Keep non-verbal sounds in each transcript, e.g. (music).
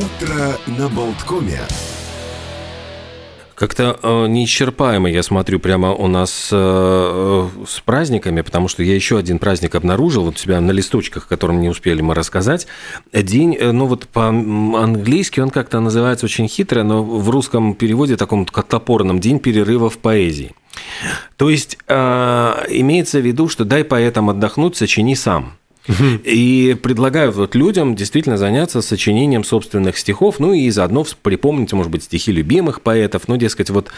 Утро на Болткоме. Как-то э, неисчерпаемо я смотрю прямо у нас э, с праздниками, потому что я еще один праздник обнаружил вот у себя на листочках, которым не успели мы рассказать. День, э, ну вот по-английски он как-то называется очень хитро, но в русском переводе таком топорном «День перерыва в поэзии». То есть э, имеется в виду, что дай поэтам отдохнуть, сочини сам. И предлагаю вот людям действительно заняться сочинением собственных стихов, ну и заодно припомнить, может быть, стихи любимых поэтов. Ну, дескать, вот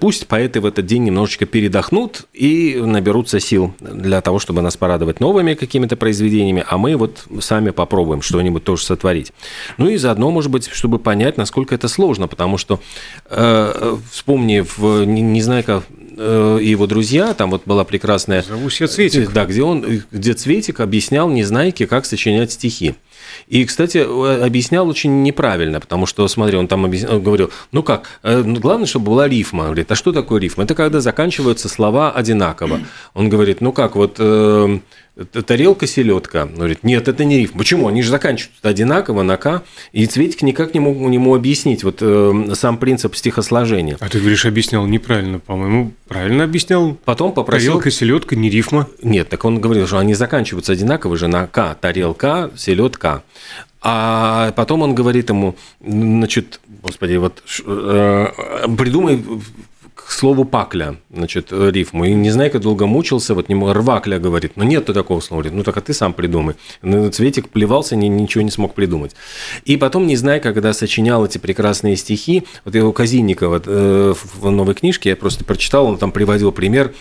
пусть поэты в этот день немножечко передохнут и наберутся сил для того, чтобы нас порадовать новыми какими-то произведениями, а мы вот сами попробуем что-нибудь тоже сотворить. Ну и заодно, может быть, чтобы понять, насколько это сложно, потому что, э, вспомнив, не, не знаю, как Э, и его друзья, там вот была прекрасная... Зову себя Цветик. Да, где он, где Цветик объяснял Незнайке, как сочинять стихи. И, кстати, объяснял очень неправильно, потому что, смотри, он там объяснял, говорил, ну как, э, ну, главное, чтобы была рифма. Он говорит, а что такое рифма? Это когда заканчиваются слова одинаково. Он говорит, ну как, вот э, тарелка селедка. Он говорит, нет, это не рифм. Почему? Они же заканчиваются одинаково на К. И Цветик никак не мог ему объяснить вот э, сам принцип стихосложения. А ты говоришь, объяснял неправильно, по-моему. Правильно объяснял. Потом попросил... Тарелка, селедка, не рифма. Нет, так он говорил, что они заканчиваются одинаково же на К. Тарелка, селедка. А потом он говорит ему, значит, господи, вот э, придумай к слову пакля, значит, рифму. И не знаю, как долго мучился, вот не рвакля говорит, но нет такого слова. Говорит, ну так а ты сам придумай. Ну, Цветик плевался, ни, ничего не смог придумать. И потом, не знаю, когда сочинял эти прекрасные стихи, вот его Казинникова э, в новой книжке, я просто прочитал, он там приводил пример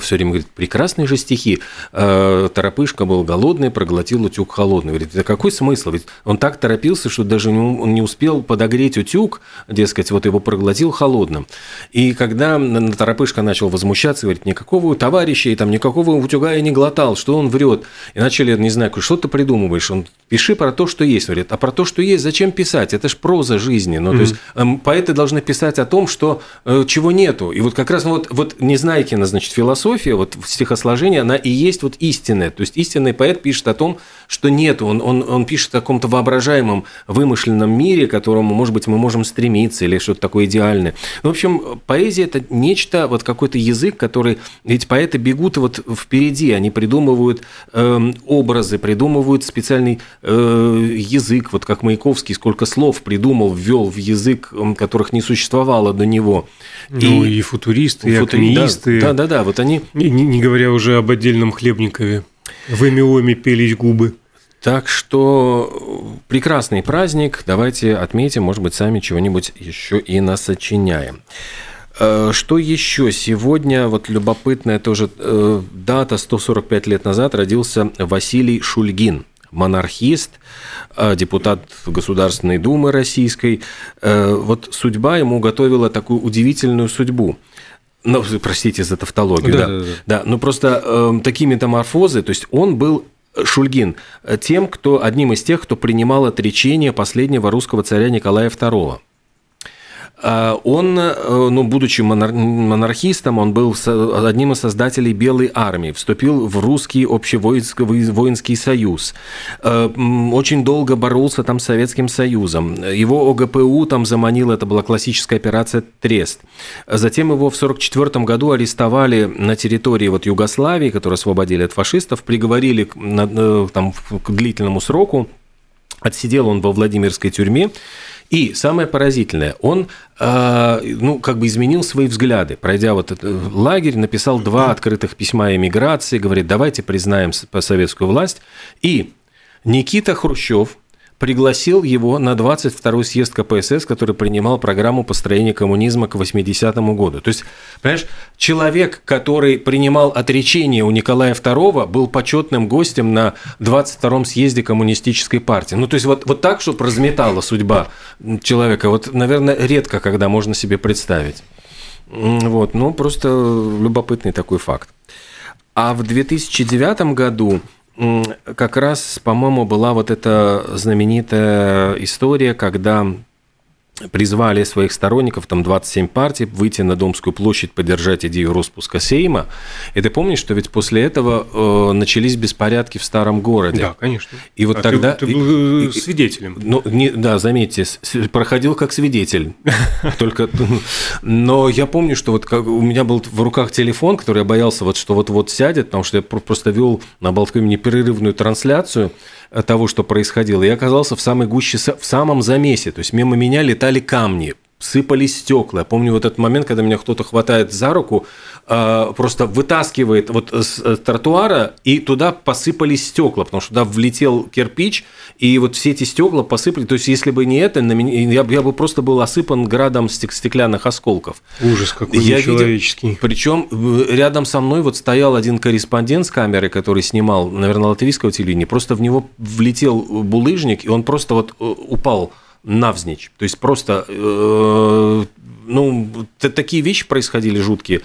все время говорит, прекрасные же стихи. Э, Торопышка был голодный, проглотил утюг холодный. Говорит, это какой смысл? Ведь он так торопился, что даже он не успел подогреть утюг, дескать, вот его проглотил холодным. И когда Торопышка начал возмущаться, говорит, никакого товарища и там никакого утюга я не глотал, что он врет. И начали, не знаю, что ты придумываешь? Он пиши про то, что есть. Говорит, а про то, что есть, зачем писать? Это ж проза жизни. Ну, mm-hmm. то есть эм, поэты должны писать о том, что э, чего нету. И вот как раз ну, вот, вот Незнайкина, значит, философ философия, вот стихосложение, она и есть вот истинная. То есть истинный поэт пишет о том, что нет, он, он, он пишет о каком-то воображаемом, вымышленном мире, к которому, может быть, мы можем стремиться, или что-то такое идеальное. Ну, в общем, поэзия – это нечто, вот какой-то язык, который… Ведь поэты бегут вот впереди, они придумывают э, образы, придумывают специальный э, язык, вот как Маяковский сколько слов придумал, ввел в язык, которых не существовало до него. Ну, и, и футуристы, и футури... акмеисты. Да, да, да, вот они... Не, не говоря уже об отдельном Хлебникове. В Эмиоме пелись губы. Так что прекрасный праздник. Давайте отметим, может быть, сами чего-нибудь еще и насочиняем. Э, что еще? Сегодня, вот любопытная тоже э, дата, 145 лет назад родился Василий Шульгин, монархист, э, депутат Государственной Думы Российской. Вот судьба ему готовила такую удивительную судьбу – ну, простите за тавтологию, да. Да, да, да. да ну просто э, такие метаморфозы, то есть он был э, Шульгин э, тем, кто одним из тех, кто принимал отречение последнего русского царя Николая II. А, он, э, ну, будучи монархистом, он был одним из создателей Белой армии, вступил в русский общевоинский союз, э, очень долго боролся там с Советским Союзом. Его ОГПУ там заманил, это была классическая операция «Трест». Затем его в 1944 году арестовали на территории вот Югославии, которую освободили от фашистов, приговорили э, там, к длительному сроку, отсидел он во Владимирской тюрьме, и самое поразительное, он, э, ну, как бы изменил свои взгляды. Пройдя вот этот лагерь, написал два открытых письма эмиграции, говорит, давайте признаем советскую власть. И Никита Хрущев, пригласил его на 22-й съезд КПСС, который принимал программу построения коммунизма к 80-му году. То есть, понимаешь, человек, который принимал отречение у Николая II, был почетным гостем на 22-м съезде коммунистической партии. Ну, то есть, вот, вот так, чтобы разметала судьба человека, вот, наверное, редко, когда можно себе представить. Вот, ну, просто любопытный такой факт. А в 2009 году как раз, по-моему, была вот эта знаменитая история, когда призвали своих сторонников, там 27 партий, выйти на Домскую площадь, поддержать идею распуска Сейма. И ты помнишь, что ведь после этого э, начались беспорядки в старом городе. Да, конечно. И вот а тогда... Ты, ты был и, свидетелем. Ну, не, да, заметьте, проходил как свидетель. (laughs) Только... Но я помню, что вот как, у меня был в руках телефон, который я боялся, вот, что вот-вот сядет, потому что я просто вел на Болткоме непрерывную трансляцию того, что происходило. Я оказался в самой гуще, в самом замесе. То есть мимо меня летали камни, сыпались стекла. Я помню вот этот момент, когда меня кто-то хватает за руку, а, просто вытаскивает вот с э, тротуара, и туда посыпались стекла, потому что туда влетел кирпич, и вот все эти стекла посыпали. То есть, если бы не это, на меня, я, я бы просто был осыпан градом стеклянных осколков. Ужас какой я нечеловеческий. Видел, причем э, рядом со мной вот стоял один корреспондент с камерой, который снимал, наверное, латвийского телевидения, просто в него влетел булыжник, и он просто вот э, упал навзничь. То есть просто э, ну, такие вещи происходили жуткие.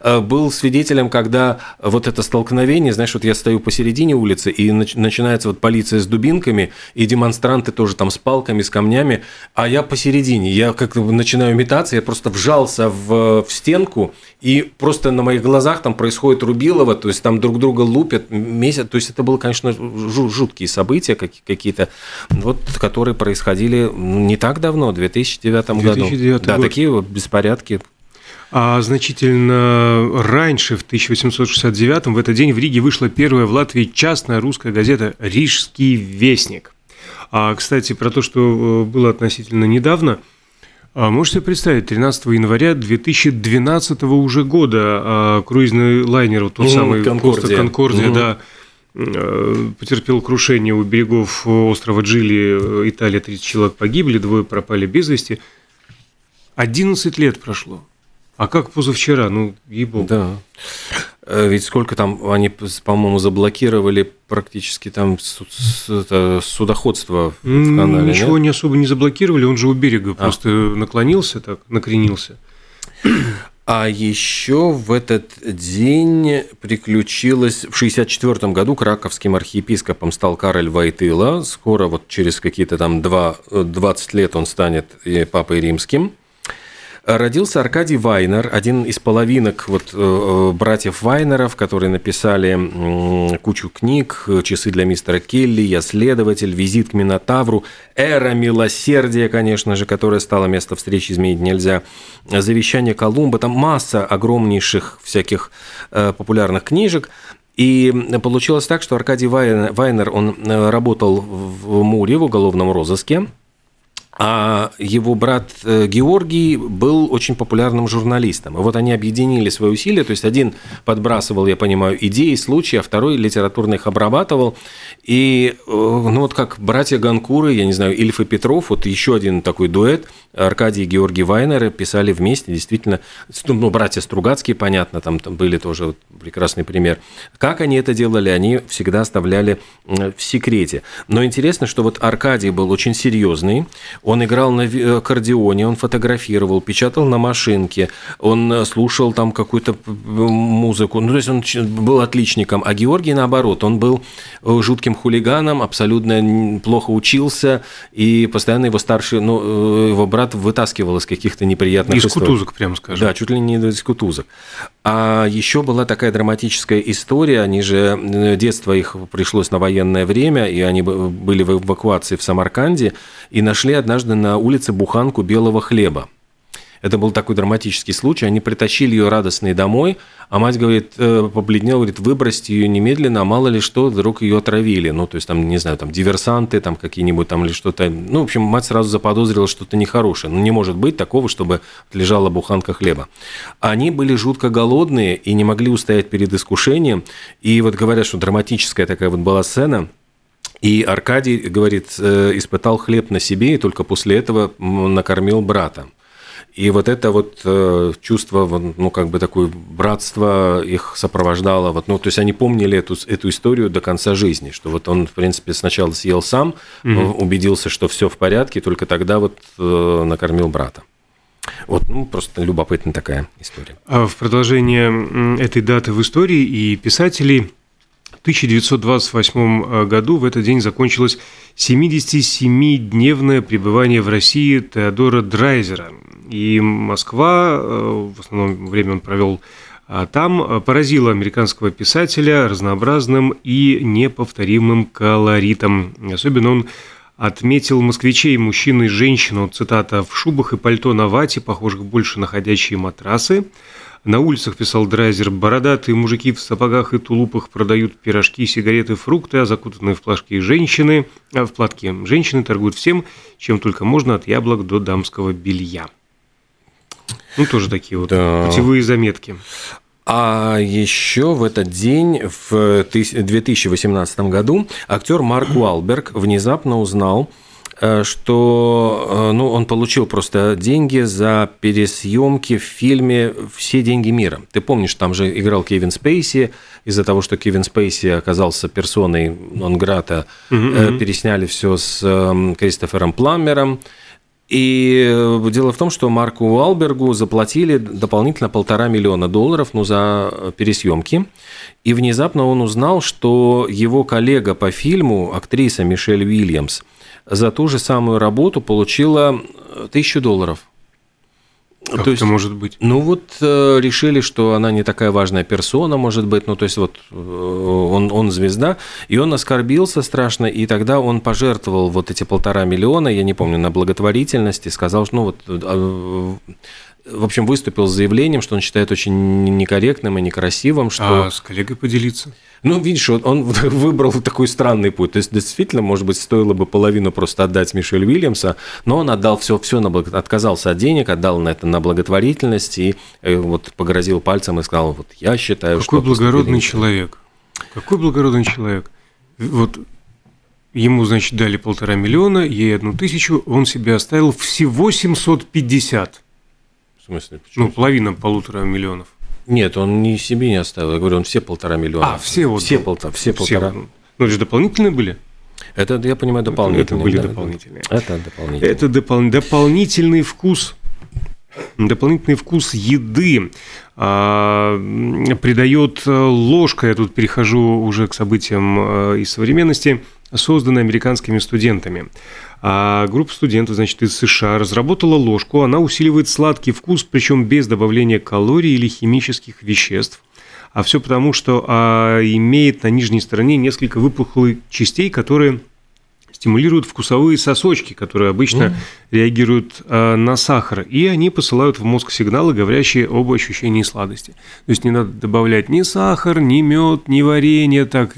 Э, был свидетелем, когда вот это столкновение, знаешь, вот я стою посередине улицы, и начинается вот полиция с дубинками, и демонстранты тоже там с палками, с камнями, а я посередине, я как начинаю метаться, я просто вжался в, в стенку, и просто на моих глазах там происходит рубилово, то есть там друг друга лупят месяц, то есть это было, конечно, жуткие события какие-то, вот, которые происходили не так давно, в 2009, 2009 году. Да, год. такие вот беспорядки. А значительно раньше, в 1869 в этот день в Риге вышла первая в Латвии частная русская газета «Рижский вестник». А, кстати, про то, что э, было относительно недавно, можете представить, 13 января 2012 уже года а, круизный лайнер, вот тот mm, самый Конкордия, Конкордия mm-hmm. да, э, потерпел крушение у берегов острова Джили, Италия, 30 человек погибли, двое пропали без вести – 11 лет прошло. А как позавчера? Ну, ебу. Да. Э, ведь сколько там, они, по-моему, заблокировали практически там судоходство в канале. Ничего нет? не особо не заблокировали, он же у берега а. просто наклонился так, накренился. А еще в этот день приключилось, в 1964 году краковским архиепископом стал Кароль Вайтыла. Скоро, вот через какие-то там 2, 20 лет он станет папой римским. Родился Аркадий Вайнер, один из половинок вот, э, э, братьев Вайнеров, которые написали кучу книг, «Часы для мистера Келли», «Я следователь», «Визит к Минотавру», «Эра милосердия», конечно же, которая стала место встречи «Изменить нельзя», «Завещание Колумба», там масса огромнейших всяких э, популярных книжек. И получилось так, что Аркадий Вайнер, он работал в Муре в уголовном розыске, а его брат э, Георгий был очень популярным журналистом. И вот они объединили свои усилия, то есть один подбрасывал, я понимаю, идеи, случаи, а второй литературно их обрабатывал. И э, ну вот как братья Ганкуры, я не знаю, Ильф и Петров, вот еще один такой дуэт, Аркадий и Георгий Вайнеры писали вместе, действительно, ну, братья Стругацкие, понятно, там, там были тоже вот прекрасный пример. Как они это делали, они всегда оставляли в секрете. Но интересно, что вот Аркадий был очень серьезный, он играл на аккордеоне, он фотографировал, печатал на машинке, он э, слушал там какую-то музыку. Ну, то есть он был отличником. А Георгий, наоборот, он был э, жутким хулиганом, абсолютно плохо учился, и постоянно его старший, ну, э, его брат вытаскивал из каких-то неприятных Из историй. кутузок, прямо скажем. Да, чуть ли не из кутузок. А еще была такая драматическая история, они же, детство их пришлось на военное время, и они были в эвакуации в Самарканде, и нашли однажды на улице буханку белого хлеба. Это был такой драматический случай. Они притащили ее радостной домой, а мать говорит, э, побледнела, говорит, выбросьте ее немедленно, а мало ли что, вдруг ее отравили. Ну, то есть там, не знаю, там диверсанты там какие-нибудь там или что-то. Ну, в общем, мать сразу заподозрила что-то нехорошее. Ну, не может быть такого, чтобы лежала буханка хлеба. Они были жутко голодные и не могли устоять перед искушением. И вот говорят, что драматическая такая вот была сцена – и Аркадий, говорит, э, испытал хлеб на себе и только после этого накормил брата. И вот это вот э, чувство, ну, как бы такое братство их сопровождало. Вот, ну, то есть они помнили эту, эту историю до конца жизни, что вот он, в принципе, сначала съел сам, угу. убедился, что все в порядке, только тогда вот э, накормил брата. Вот, ну, просто любопытная такая история. А в продолжение этой даты в истории и писателей 1928 году в этот день закончилось 77-дневное пребывание в России Теодора Драйзера. И Москва, в основном время он провел там, поразила американского писателя разнообразным и неповторимым колоритом. Особенно он отметил москвичей, мужчин и женщину, цитата, в шубах и пальто на вате, похожих больше на ходячие матрасы. На улицах, писал Драйзер, бородатые мужики в сапогах и тулупах продают пирожки, сигареты, фрукты, а закутанные в плашки женщины, а в платке женщины торгуют всем, чем только можно, от яблок до дамского белья. Ну, тоже такие вот да. путевые заметки. А еще в этот день, в 2018 году, актер Марк Уалберг внезапно узнал, что э, ну, он получил просто деньги за пересъемки в фильме «Все деньги мира». Ты помнишь, там же играл Кевин Спейси, из-за того, что Кевин Спейси оказался персоной Нонграта, mm-hmm. пересняли все с эм, Кристофером Пламмером. И э, дело в том, что Марку Уалбергу заплатили дополнительно полтора миллиона долларов ну, за пересъемки. И внезапно он узнал, что его коллега по фильму, актриса Мишель Уильямс, за ту же самую работу получила тысячу долларов. Как то есть, это может быть? Ну вот э, решили, что она не такая важная персона, может быть, ну то есть вот э, он, он звезда, и он оскорбился страшно, и тогда он пожертвовал вот эти полтора миллиона, я не помню, на благотворительность, и сказал, что ну вот э, в общем, выступил с заявлением, что он считает очень некорректным и некрасивым, что... А с коллегой поделиться? Ну, видишь, он (laughs) выбрал такой странный путь. То есть, действительно, может быть, стоило бы половину просто отдать Мишель Уильямса, но он отдал все, все на благ... отказался от денег, отдал на это на благотворительность и э, вот погрозил пальцем и сказал, вот я считаю, Какой что... Какой благородный человек. Какой благородный человек. Вот Ему, значит, дали полтора миллиона, ей одну тысячу, он себе оставил всего 750 смысле? Почему? Ну, половина полутора миллионов. Нет, он не себе не оставил. Я говорю, он все полтора миллиона. А, все вот. Все, полтора, все, все полтора. Ну, это же дополнительные были? Это, я понимаю, дополнительные. Это, были да, дополнительные. Это дополнительные. Это допол- дополнительный вкус дополнительный вкус еды а, придает ложка, я тут перехожу уже к событиям а, из современности, созданной американскими студентами. А группа студентов, значит, из США разработала ложку. Она усиливает сладкий вкус, причем без добавления калорий или химических веществ. А все потому, что а, имеет на нижней стороне несколько выпуклых частей, которые стимулируют вкусовые сосочки, которые обычно mm. реагируют а, на сахар, и они посылают в мозг сигналы, говорящие об ощущении сладости. То есть не надо добавлять ни сахар, ни мед, ни варенье, так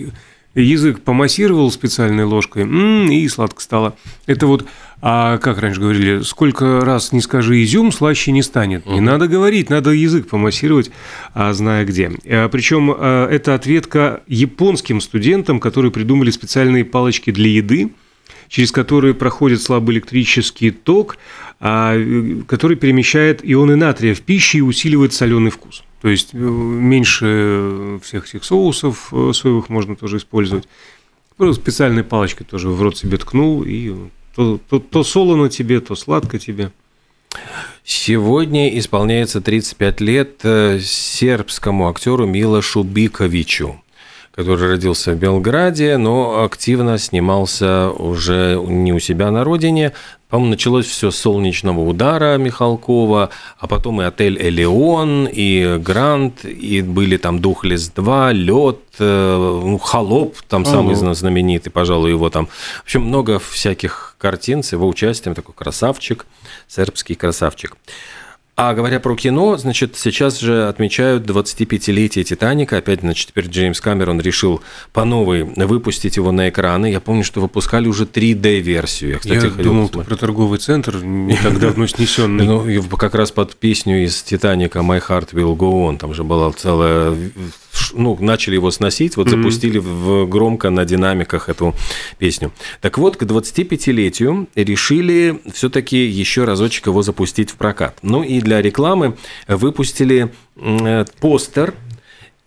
язык помассировал специальной ложкой, м-м, и сладко стало. Это вот, а как раньше говорили, сколько раз не скажи изюм, слаще не станет. Не надо говорить, надо язык помассировать, а зная где. А, причем а, это ответка японским студентам, которые придумали специальные палочки для еды, через которые проходит слабый электрический ток, а, который перемещает ионы натрия в пищу и усиливает соленый вкус. То есть э, меньше всех этих соусов э, соевых можно тоже использовать. Просто специальной палочкой тоже в рот себе ткнул, и то, то, то солоно тебе, то сладко тебе. Сегодня исполняется 35 лет э, сербскому актеру Милошу Биковичу который родился в Белграде, но активно снимался уже не у себя на родине. По-моему, началось все с «Солнечного удара» Михалкова, а потом и «Отель Элеон», и «Грант», и были там «Духлес-2», «Лед», э, ну, «Холоп», там самый знаменитый, пожалуй, его там. В общем, много всяких картин с его участием, такой красавчик, сербский красавчик. А говоря про кино, значит, сейчас же отмечают 25-летие «Титаника». Опять, значит, теперь Джеймс Камерон решил по новой выпустить его на экраны. Я помню, что выпускали уже 3D-версию. Я, кстати, Я думал, ты про торговый центр, не так давно снесенный. (laughs) Ну, как раз под песню из «Титаника» «My Heart Will Go On». Там же была целая ну, начали его сносить, вот запустили в, громко на динамиках эту песню. Так вот, к 25-летию решили все-таки еще разочек его запустить в прокат. Ну и для рекламы выпустили э, постер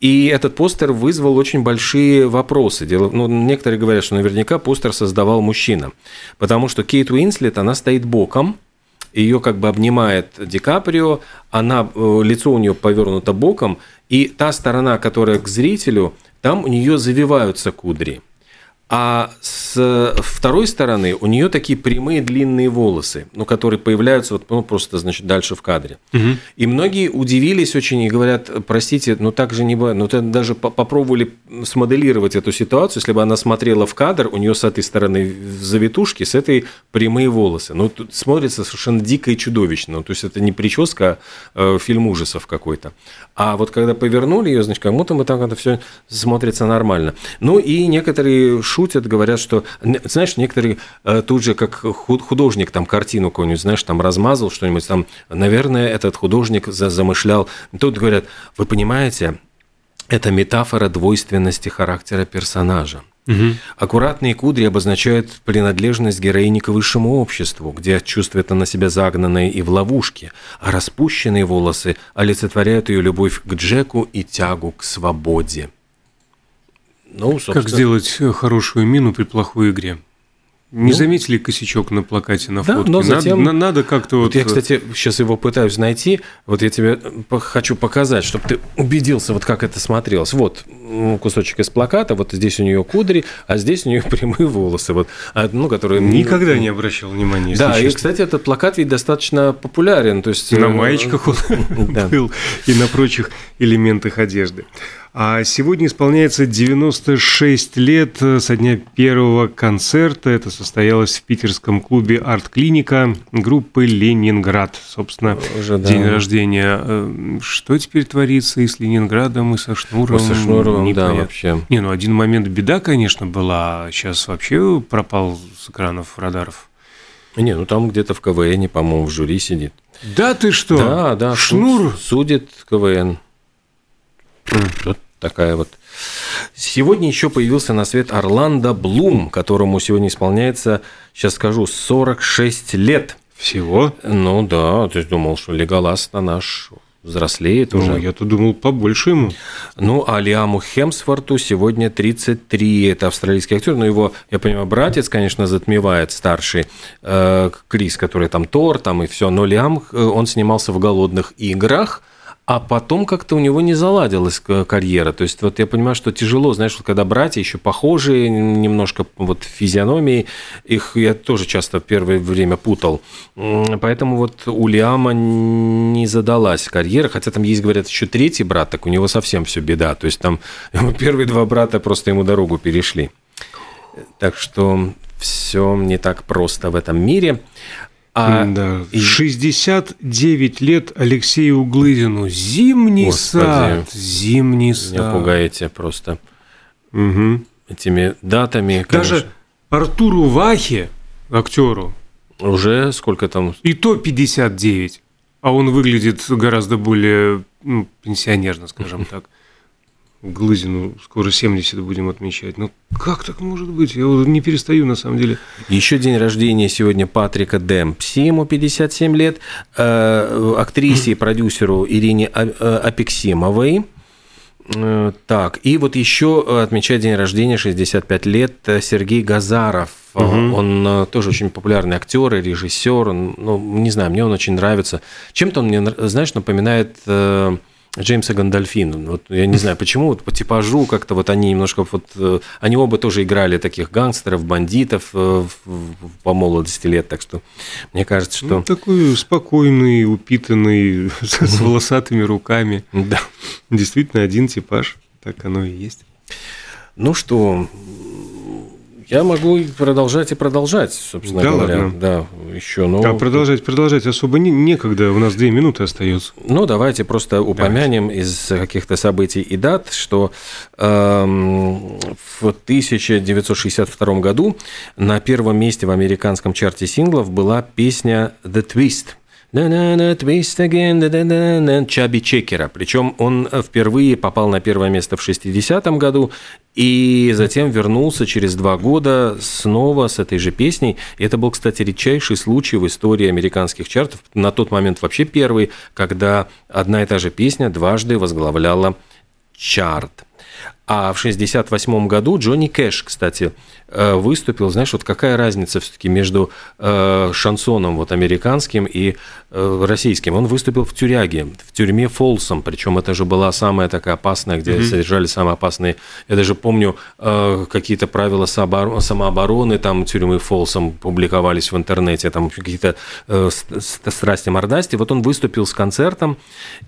и этот постер вызвал очень большие вопросы. Дело, ну, некоторые говорят, что наверняка постер создавал мужчина. Потому что Кейт Уинслет, она стоит боком, ее как бы обнимает Ди Каприо, она, э, лицо у нее повернуто боком, и та сторона, которая к зрителю, там у нее завиваются кудри. А с второй стороны у нее такие прямые длинные волосы, ну, которые появляются вот, ну, просто, значит, дальше в кадре. Угу. И многие удивились очень и говорят, простите, ну так же не бывает. Ну, даже попробовали смоделировать эту ситуацию, если бы она смотрела в кадр, у нее с этой стороны завитушки, с этой прямые волосы. Ну, тут смотрится совершенно дико и чудовищно. Ну, то есть это не прическа, а фильм ужасов какой-то. А вот когда повернули ее, значит, как будто мы так это все смотрится нормально. Ну и некоторые шутят, говорят, что, знаешь, некоторые э, тут же, как художник там картину какую-нибудь, знаешь, там размазал что-нибудь, там, наверное, этот художник замышлял. Тут говорят, вы понимаете, это метафора двойственности характера персонажа. Угу. Аккуратные кудри обозначают принадлежность героини к высшему обществу, где чувствует она себя загнанной и в ловушке, а распущенные волосы олицетворяют ее любовь к Джеку и тягу к свободе. Ну, собственно... Как сделать э, хорошую мину при плохой игре? Не ну, заметили косячок на плакате на да, фотке? но затем... Надо, надо как-то вот... вот... Я, кстати, сейчас его пытаюсь найти. Вот я тебе хочу показать, чтобы ты убедился, вот как это смотрелось. Вот кусочек из плаката, вот здесь у нее кудри, а здесь у нее (laughs) прямые волосы, вот, а, ну, которые... Никогда не обращал внимания, Да, честно. и, кстати, этот плакат ведь достаточно популярен. То есть... На э, маечках он (laughs) был и на прочих элементах одежды. А сегодня исполняется 96 лет со дня первого концерта. Это состоялось в питерском клубе «Арт-клиника» группы «Ленинград». Собственно, Уже, да. день рождения. Э, что теперь творится и с Ленинградом, и со Шнуровым? Со Шнуровым, да, вообще. Не, ну один момент беда, конечно, была. Сейчас вообще пропал с экранов радаров. Не, ну там где-то в КВН, по-моему, в жюри сидит. Да ты что? Да, да. Шнур? Судит КВН. Вот такая вот. Сегодня еще появился на свет Орландо Блум, которому сегодня исполняется, сейчас скажу, 46 лет. Всего? Ну да, ты думал, что Леголас-то наш взрослеет ну, уже. Я-то думал, побольше ему. Ну, а Лиаму Хемсворту сегодня 33. Это австралийский актер. Но его, я понимаю, братец, конечно, затмевает старший э, Крис, который там Тор, там и все. Но Лиам, э, он снимался в «Голодных играх», а потом как-то у него не заладилась карьера. То есть вот я понимаю, что тяжело, знаешь, вот когда братья еще похожие немножко вот физиономии, их я тоже часто первое время путал. Поэтому вот у Лиама не задалась карьера, хотя там есть, говорят, еще третий брат, так у него совсем все беда. То есть там (laughs) первые два брата просто ему дорогу перешли. Так что все не так просто в этом мире. А... Да. 69 лет Алексею Глызину. Зимний Господи, сад. Зимний сад. Не пугаете просто угу. этими датами. Конечно. Даже Артуру Вахе, актеру, уже сколько там? И то 59. А он выглядит гораздо более ну, пенсионерно, скажем (laughs) так. Глызину скоро 70 будем отмечать. Ну, как так может быть? Я не перестаю, на самом деле. Еще день рождения сегодня Патрика Демпси, ему 57 лет, э, актрисе и продюсеру Ирине э, Апексимовой. Э, так, и вот еще отмечает день рождения, 65 лет, Сергей Газаров. Угу. Он тоже очень популярный актер и режиссер. Ну, не знаю, мне он очень нравится. Чем-то он мне, знаешь, напоминает Джеймса Гандальфина. Вот я не знаю, почему, вот по типажу как-то вот они немножко вот... Э, они оба тоже играли таких гангстеров, бандитов э, по молодости лет, так что мне кажется, что... Ну, такой спокойный, упитанный, (laughs) с волосатыми руками. Да. Действительно, один типаж, так оно и есть. Ну что, я могу продолжать и продолжать, собственно да, говоря. Ладно. Да, еще. Но... А продолжать, продолжать особо не, некогда, у нас две минуты остается. Ну, давайте просто упомянем давайте. из каких-то событий и дат, что э, в 1962 году на первом месте в американском чарте синглов была песня «The Twist», Twist again, Чаби Чекера. Причем он впервые попал на первое место в 60-м году и затем вернулся через два года снова с этой же песней. Это был, кстати, редчайший случай в истории американских чартов. На тот момент вообще первый, когда одна и та же песня дважды возглавляла чарт. А в 1968 году Джонни Кэш, кстати, э, выступил. Знаешь, вот какая разница все-таки между э, шансоном вот американским и э, российским? Он выступил в тюряге, в тюрьме Фолсом, причем это же была самая такая опасная, где mm-hmm. содержали самые опасные. Я даже помню какие-то правила самообороны там тюрьмы Фолсом публиковались в интернете, там какие-то страсти мордасти. Вот он выступил с концертом,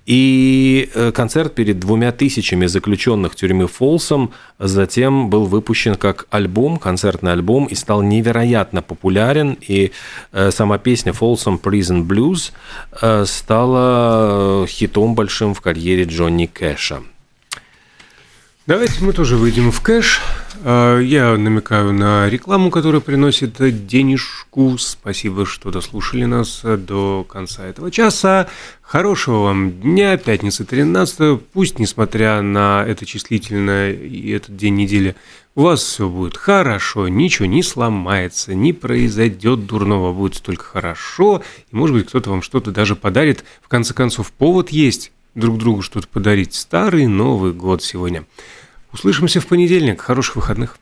и концерт перед двумя тысячами заключенных тюрьмы Фолсом Фолсом, затем был выпущен как альбом, концертный альбом, и стал невероятно популярен, и э, сама песня Folsom Prison Blues э, стала хитом большим в карьере Джонни Кэша. Давайте мы тоже выйдем в кэш. А, я намекаю на рекламу, которая приносит денежку. Спасибо, что дослушали нас до конца этого часа. Хорошего вам дня, пятница 13 Пусть, несмотря на это числительное и этот день недели, у вас все будет хорошо, ничего не сломается, не произойдет дурного, будет только хорошо. И, может быть, кто-то вам что-то даже подарит. В конце концов, повод есть друг другу что-то подарить. Старый Новый год сегодня. Услышимся в понедельник. Хороших выходных.